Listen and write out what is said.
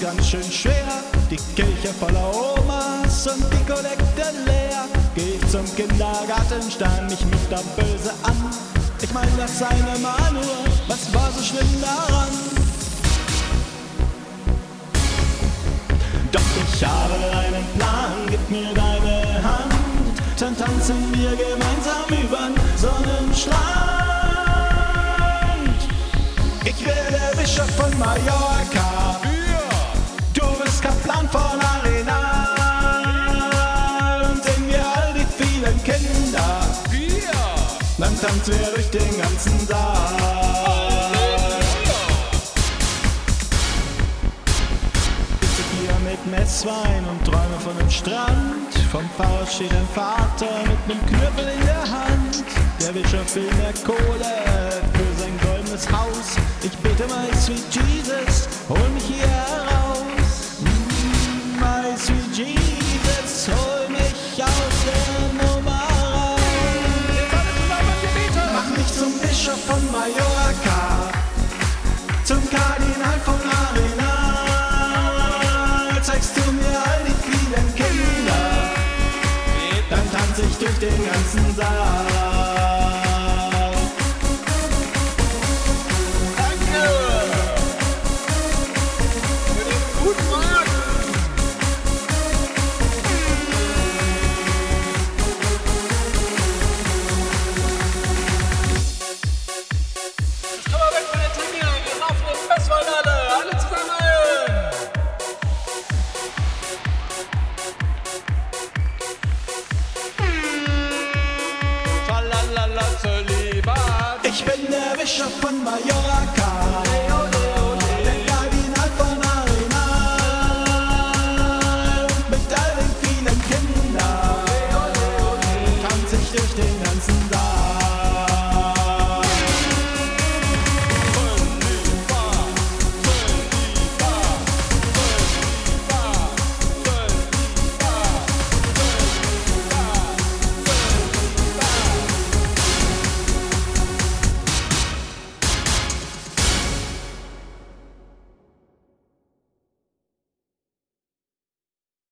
ganz schön schwer. Die Kirche voller Omas und die Kollekte leer. Geh zum Kindergarten, starr mich mit der Böse an. Ich mein, das sei mal nur, was war so schlimm daran? Doch ich habe einen Plan, gib mir deine Hand, dann tanzen wir gemeinsam übern Sonnenstrand. Ich werde Bischof von Mallorca, tanzen wir durch den ganzen Saal. sitze hier mit Messwein und träume von dem Strand. Vom Pfarrer steht ein Vater mit nem Knüppel in der Hand. Der will mehr Kohle für sein goldenes Haus. Ich bete, my sweet Jesus, den ganzen wish upon my your